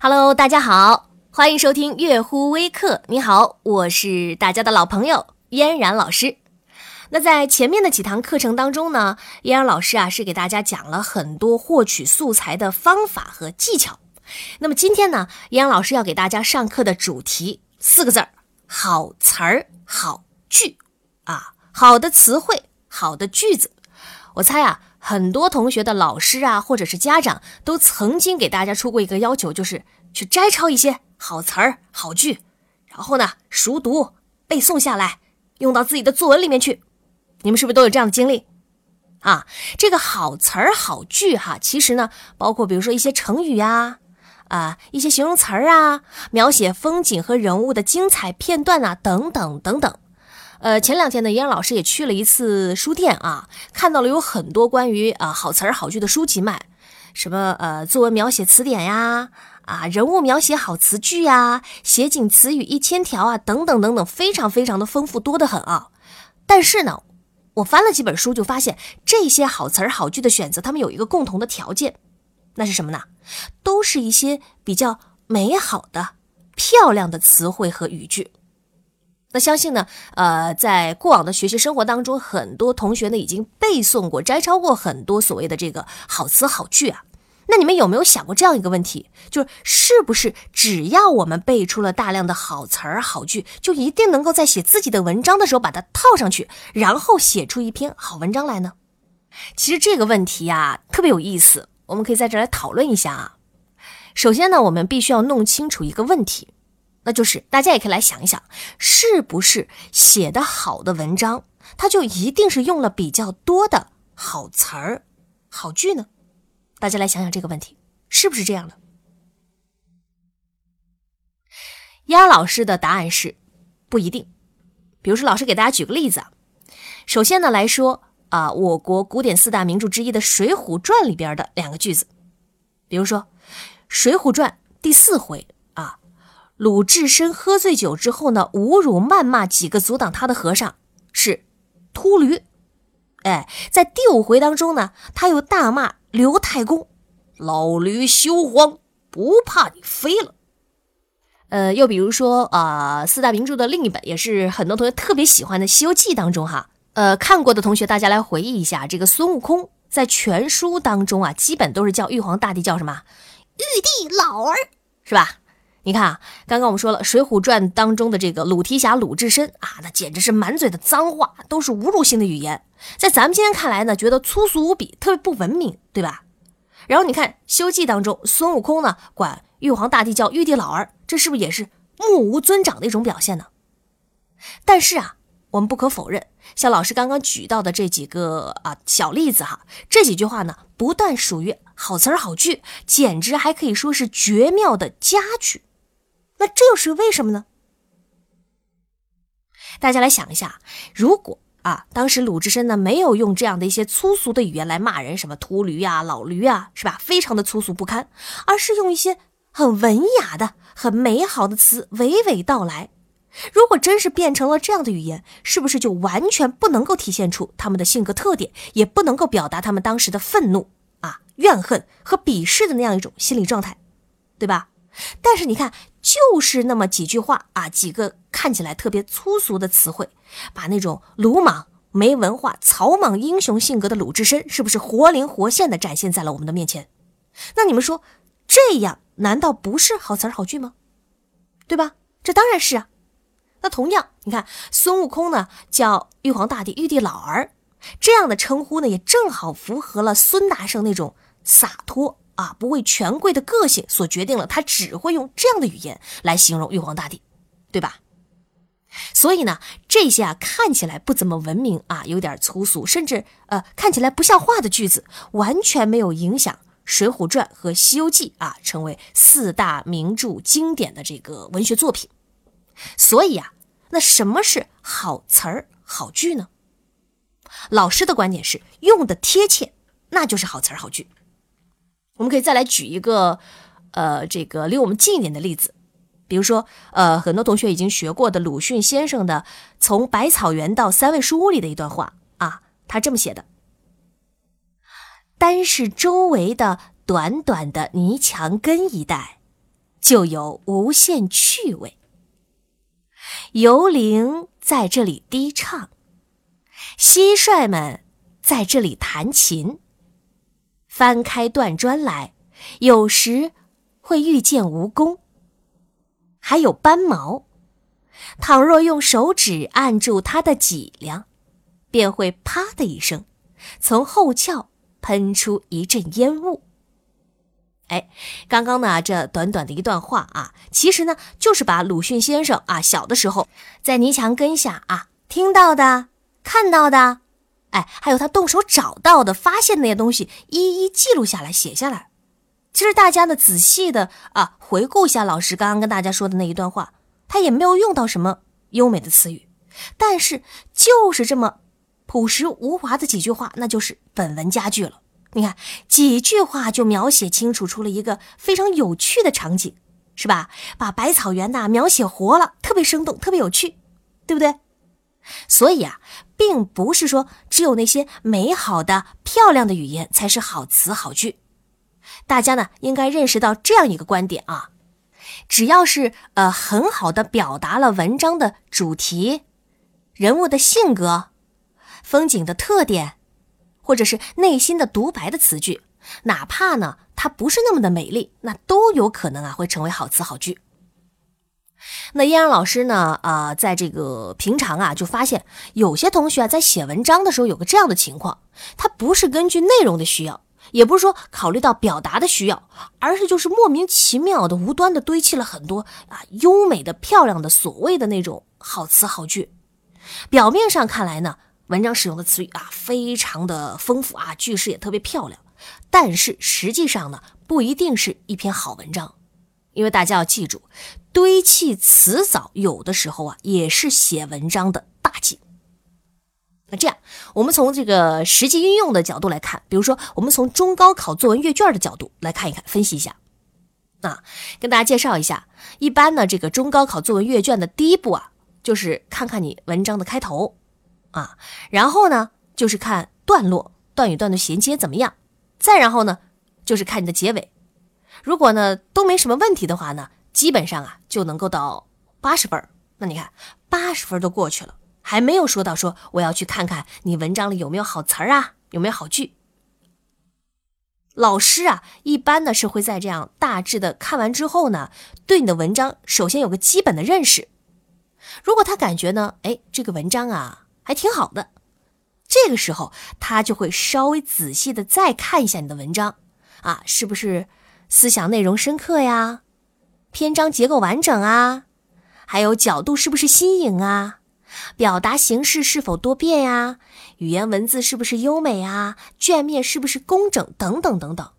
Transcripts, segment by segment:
Hello，大家好，欢迎收听悦乎微课。你好，我是大家的老朋友嫣然老师。那在前面的几堂课程当中呢，嫣然老师啊是给大家讲了很多获取素材的方法和技巧。那么今天呢，嫣然老师要给大家上课的主题四个字儿：好词儿、好句啊，好的词汇、好的句子。我猜啊。很多同学的老师啊，或者是家长，都曾经给大家出过一个要求，就是去摘抄一些好词儿、好句，然后呢，熟读背诵下来，用到自己的作文里面去。你们是不是都有这样的经历啊？这个好词儿、好句哈，其实呢，包括比如说一些成语呀，啊，一些形容词儿啊，描写风景和人物的精彩片段啊，等等等等。呃，前两天呢，杨老师也去了一次书店啊，看到了有很多关于啊好词儿好句的书籍卖，什么呃作文描写词典呀，啊人物描写好词句呀，写景词语一千条啊，等等等等，非常非常的丰富多得很啊。但是呢，我翻了几本书，就发现这些好词儿好句的选择，他们有一个共同的条件，那是什么呢？都是一些比较美好的、漂亮的词汇和语句。那相信呢，呃，在过往的学习生活当中，很多同学呢已经背诵过、摘抄过很多所谓的这个好词好句啊。那你们有没有想过这样一个问题，就是是不是只要我们背出了大量的好词儿好句，就一定能够在写自己的文章的时候把它套上去，然后写出一篇好文章来呢？其实这个问题呀特别有意思，我们可以在这来讨论一下啊。首先呢，我们必须要弄清楚一个问题。那就是大家也可以来想一想，是不是写的好的文章，它就一定是用了比较多的好词儿、好句呢？大家来想想这个问题，是不是这样的？鸭老师的答案是不一定。比如说，老师给大家举个例子啊。首先呢来说啊，我国古典四大名著之一的《水浒传》里边的两个句子，比如说《水浒传》第四回。鲁智深喝醉酒之后呢，侮辱谩骂几个阻挡他的和尚是秃驴。哎，在第五回当中呢，他又大骂刘太公：“老驴休慌，不怕你飞了。”呃，又比如说啊，四大名著的另一本也是很多同学特别喜欢的《西游记》当中哈，呃，看过的同学大家来回忆一下，这个孙悟空在全书当中啊，基本都是叫玉皇大帝叫什么？玉帝老儿，是吧？你看啊，刚刚我们说了《水浒传》当中的这个鲁提辖鲁智深啊，那简直是满嘴的脏话，都是侮辱性的语言，在咱们今天看来呢，觉得粗俗无比，特别不文明，对吧？然后你看《西游记》当中，孙悟空呢管玉皇大帝叫玉帝老儿，这是不是也是目无尊长的一种表现呢？但是啊，我们不可否认，像老师刚刚举到的这几个啊小例子哈，这几句话呢，不但属于好词儿好句，简直还可以说是绝妙的佳句。那这又是为什么呢？大家来想一下，如果啊，当时鲁智深呢没有用这样的一些粗俗的语言来骂人，什么秃驴呀、老驴啊，是吧？非常的粗俗不堪，而是用一些很文雅的、很美好的词娓娓道来。如果真是变成了这样的语言，是不是就完全不能够体现出他们的性格特点，也不能够表达他们当时的愤怒啊、怨恨和鄙视的那样一种心理状态，对吧？但是你看。就是那么几句话啊，几个看起来特别粗俗的词汇，把那种鲁莽、没文化、草莽英雄性格的鲁智深，是不是活灵活现的展现在了我们的面前？那你们说，这样难道不是好词儿好句吗？对吧？这当然是啊。那同样，你看孙悟空呢，叫玉皇大帝、玉帝老儿，这样的称呼呢，也正好符合了孙大圣那种洒脱。啊，不为权贵的个性所决定了，他只会用这样的语言来形容玉皇大帝，对吧？所以呢，这些啊看起来不怎么文明啊，有点粗俗，甚至呃看起来不像话的句子，完全没有影响《水浒传》和《西游记》啊成为四大名著经典的这个文学作品。所以啊，那什么是好词儿好句呢？老师的观点是，用的贴切，那就是好词儿好句。我们可以再来举一个，呃，这个离我们近一点的例子，比如说，呃，很多同学已经学过的鲁迅先生的《从百草园到三味书屋》里的一段话啊，他这么写的：单是周围的短短的泥墙根一带，就有无限趣味。游灵在这里低唱，蟋蟀们在这里弹琴。翻开断砖来，有时会遇见蜈蚣，还有斑毛。倘若用手指按住它的脊梁，便会啪的一声，从后窍喷出一阵烟雾。哎，刚刚呢，这短短的一段话啊，其实呢，就是把鲁迅先生啊小的时候在泥墙根下啊听到的、看到的，哎，还有他动手找到的、发现那些东西，一一记录下来、写下来。其实大家呢，仔细的啊回顾一下老师刚刚跟大家说的那一段话，他也没有用到什么优美的词语，但是就是这么朴实无华的几句话，那就是本文佳句了。你看几句话就描写清楚出了一个非常有趣的场景，是吧？把百草园呐描写活了，特别生动，特别有趣，对不对？所以啊，并不是说只有那些美好的、漂亮的语言才是好词好句。大家呢应该认识到这样一个观点啊：只要是呃很好的表达了文章的主题、人物的性格、风景的特点。或者是内心的独白的词句，哪怕呢它不是那么的美丽，那都有可能啊会成为好词好句。那嫣然老师呢，啊，在这个平常啊就发现有些同学啊在写文章的时候有个这样的情况，他不是根据内容的需要，也不是说考虑到表达的需要，而是就是莫名其妙的无端的堆砌了很多啊优美的漂亮的所谓的那种好词好句，表面上看来呢。文章使用的词语啊，非常的丰富啊，句式也特别漂亮，但是实际上呢，不一定是一篇好文章，因为大家要记住，堆砌词藻有的时候啊，也是写文章的大忌。那这样，我们从这个实际运用的角度来看，比如说，我们从中高考作文阅卷的角度来看一看，分析一下。啊，跟大家介绍一下，一般呢，这个中高考作文阅卷的第一步啊，就是看看你文章的开头。啊，然后呢，就是看段落，段与段的衔接怎么样，再然后呢，就是看你的结尾。如果呢都没什么问题的话呢，基本上啊就能够到八十分。那你看，八十分都过去了，还没有说到说我要去看看你文章里有没有好词儿啊，有没有好句。老师啊，一般呢是会在这样大致的看完之后呢，对你的文章首先有个基本的认识。如果他感觉呢，哎，这个文章啊。还挺好的，这个时候他就会稍微仔细的再看一下你的文章，啊，是不是思想内容深刻呀？篇章结构完整啊？还有角度是不是新颖啊？表达形式是否多变呀？语言文字是不是优美啊？卷面是不是工整？等等等等，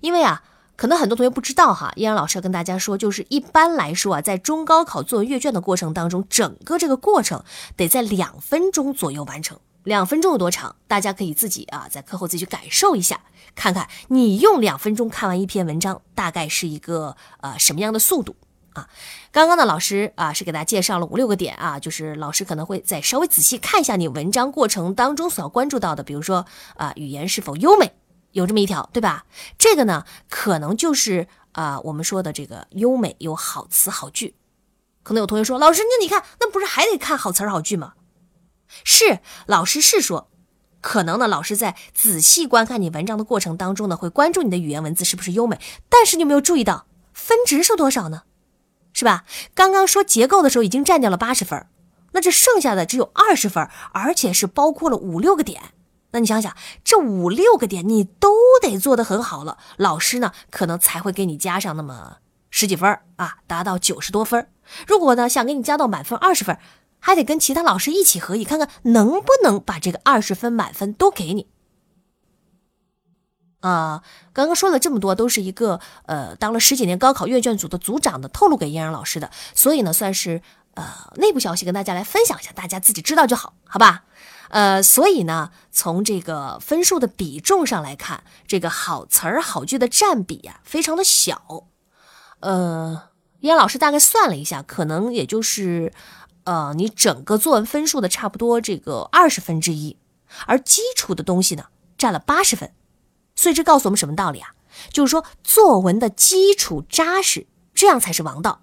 因为啊。可能很多同学不知道哈，依然老师要跟大家说，就是一般来说啊，在中高考作文阅卷的过程当中，整个这个过程得在两分钟左右完成。两分钟有多长？大家可以自己啊，在课后自己去感受一下，看看你用两分钟看完一篇文章，大概是一个呃什么样的速度啊？刚刚呢，老师啊是给大家介绍了五六个点啊，就是老师可能会再稍微仔细看一下你文章过程当中所要关注到的，比如说啊，语言是否优美。有这么一条，对吧？这个呢，可能就是啊，我们说的这个优美有好词好句。可能有同学说，老师，那你看，那不是还得看好词好句吗？是，老师是说，可能呢，老师在仔细观看你文章的过程当中呢，会关注你的语言文字是不是优美。但是你有没有注意到分值是多少呢？是吧？刚刚说结构的时候已经占掉了八十分，那这剩下的只有二十分，而且是包括了五六个点。那你想想，这五六个点你都得做得很好了，老师呢可能才会给你加上那么十几分啊，达到九十多分。如果呢想给你加到满分二十分，还得跟其他老师一起合议，看看能不能把这个二十分满分都给你。啊，刚刚说了这么多，都是一个呃当了十几年高考阅卷组的组长的透露给嫣然老师的，所以呢算是呃内部消息跟大家来分享一下，大家自己知道就好，好吧？呃，所以呢，从这个分数的比重上来看，这个好词儿好句的占比呀，非常的小。呃，燕老师大概算了一下，可能也就是，呃，你整个作文分数的差不多这个二十分之一，而基础的东西呢，占了八十分。所以这告诉我们什么道理啊？就是说，作文的基础扎实这样才是王道。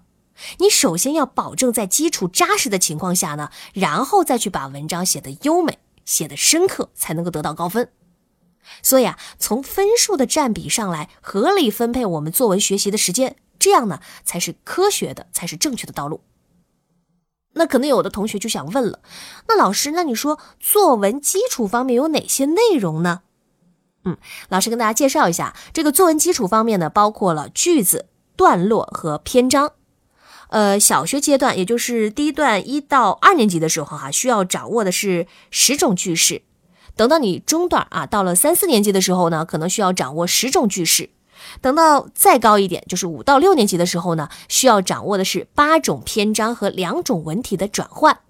你首先要保证在基础扎实的情况下呢，然后再去把文章写得优美、写得深刻，才能够得到高分。所以啊，从分数的占比上来合理分配我们作文学习的时间，这样呢才是科学的，才是正确的道路。那可能有的同学就想问了，那老师，那你说作文基础方面有哪些内容呢？嗯，老师跟大家介绍一下，这个作文基础方面呢，包括了句子、段落和篇章。呃，小学阶段，也就是第一段一到二年级的时候，哈，需要掌握的是十种句式。等到你中段啊，到了三四年级的时候呢，可能需要掌握十种句式。等到再高一点，就是五到六年级的时候呢，需要掌握的是八种篇章和两种文体的转换。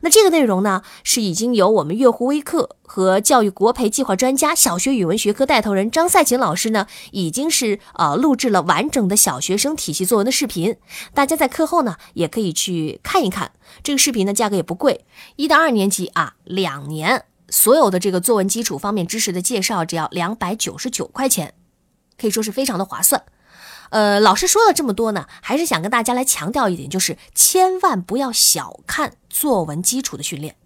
那这个内容呢，是已经由我们月湖微课和教育国培计划专家、小学语文学科带头人张赛琴老师呢，已经是呃录制了完整的小学生体系作文的视频。大家在课后呢，也可以去看一看这个视频呢，价格也不贵，一到二年级啊，两年所有的这个作文基础方面知识的介绍，只要两百九十九块钱，可以说是非常的划算。呃，老师说了这么多呢，还是想跟大家来强调一点，就是千万不要小看作文基础的训练。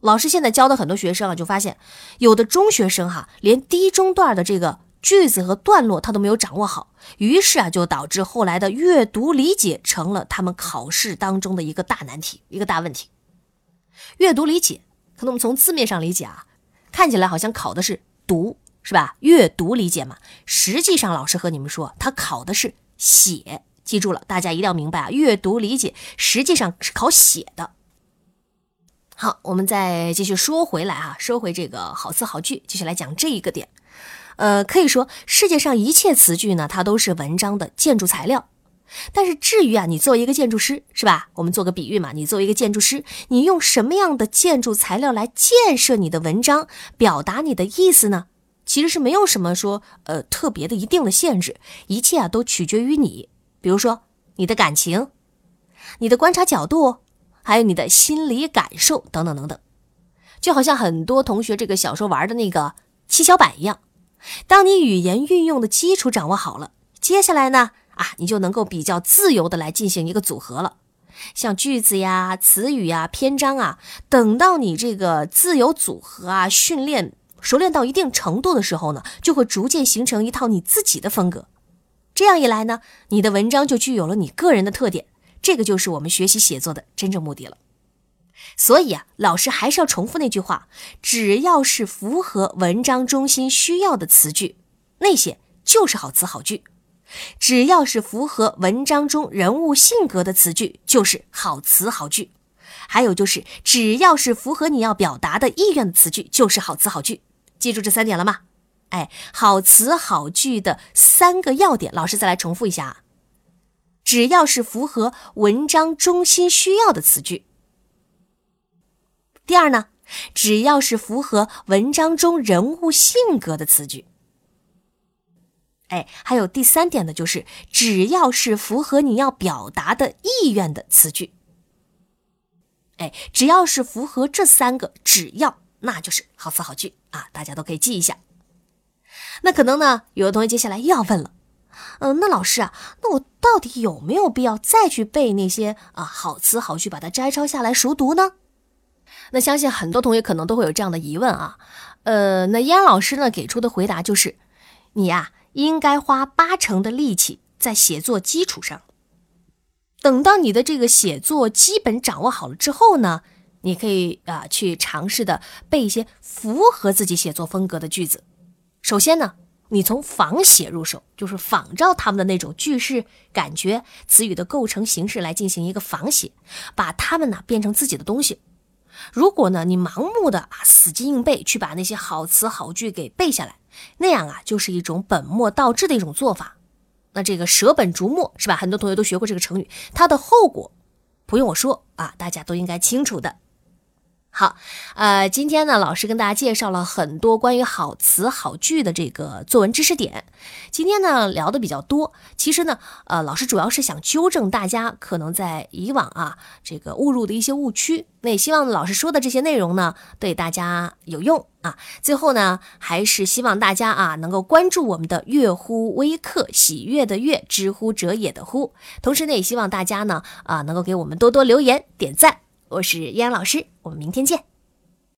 老师现在教的很多学生啊，就发现有的中学生哈，连低中段的这个句子和段落他都没有掌握好，于是啊，就导致后来的阅读理解成了他们考试当中的一个大难题，一个大问题。阅读理解，可能我们从字面上理解啊，看起来好像考的是读。是吧？阅读理解嘛，实际上老师和你们说，他考的是写，记住了，大家一定要明白啊！阅读理解实际上是考写的。好，我们再继续说回来啊，说回这个好词好句，继续来讲这一个点。呃，可以说世界上一切词句呢，它都是文章的建筑材料。但是至于啊，你作为一个建筑师，是吧？我们做个比喻嘛，你作为一个建筑师，你用什么样的建筑材料来建设你的文章，表达你的意思呢？其实是没有什么说呃特别的一定的限制，一切啊都取决于你。比如说你的感情、你的观察角度，还有你的心理感受等等等等。就好像很多同学这个小时候玩的那个七巧板一样，当你语言运用的基础掌握好了，接下来呢啊你就能够比较自由的来进行一个组合了。像句子呀、词语呀、篇章啊，等到你这个自由组合啊训练。熟练到一定程度的时候呢，就会逐渐形成一套你自己的风格。这样一来呢，你的文章就具有了你个人的特点。这个就是我们学习写作的真正目的了。所以啊，老师还是要重复那句话：只要是符合文章中心需要的词句，那些就是好词好句；只要是符合文章中人物性格的词句，就是好词好句。还有就是，只要是符合你要表达的意愿的词句，就是好词好句。记住这三点了吗？哎，好词好句的三个要点，老师再来重复一下啊。只要是符合文章中心需要的词句。第二呢，只要是符合文章中人物性格的词句。哎，还有第三点呢，就是只要是符合你要表达的意愿的词句。哎，只要是符合这三个，只要。那就是好词好句啊，大家都可以记一下。那可能呢，有的同学接下来又要问了，嗯，那老师啊，那我到底有没有必要再去背那些啊好词好句，把它摘抄下来熟读呢？那相信很多同学可能都会有这样的疑问啊。呃，那燕老师呢给出的回答就是，你呀应该花八成的力气在写作基础上，等到你的这个写作基本掌握好了之后呢。你可以啊去尝试的背一些符合自己写作风格的句子。首先呢，你从仿写入手，就是仿照他们的那种句式、感觉、词语的构成形式来进行一个仿写，把它们呢变成自己的东西。如果呢你盲目的啊死记硬背去把那些好词好句给背下来，那样啊就是一种本末倒置的一种做法。那这个舍本逐末是吧？很多同学都学过这个成语，它的后果不用我说啊，大家都应该清楚的。好，呃，今天呢，老师跟大家介绍了很多关于好词好句的这个作文知识点。今天呢，聊的比较多。其实呢，呃，老师主要是想纠正大家可能在以往啊这个误入的一些误区。那也希望老师说的这些内容呢，对大家有用啊。最后呢，还是希望大家啊能够关注我们的悦乎微课，喜悦的悦，知乎者也的乎。同时呢，也希望大家呢啊能够给我们多多留言点赞。我是依然老师，我们明天见。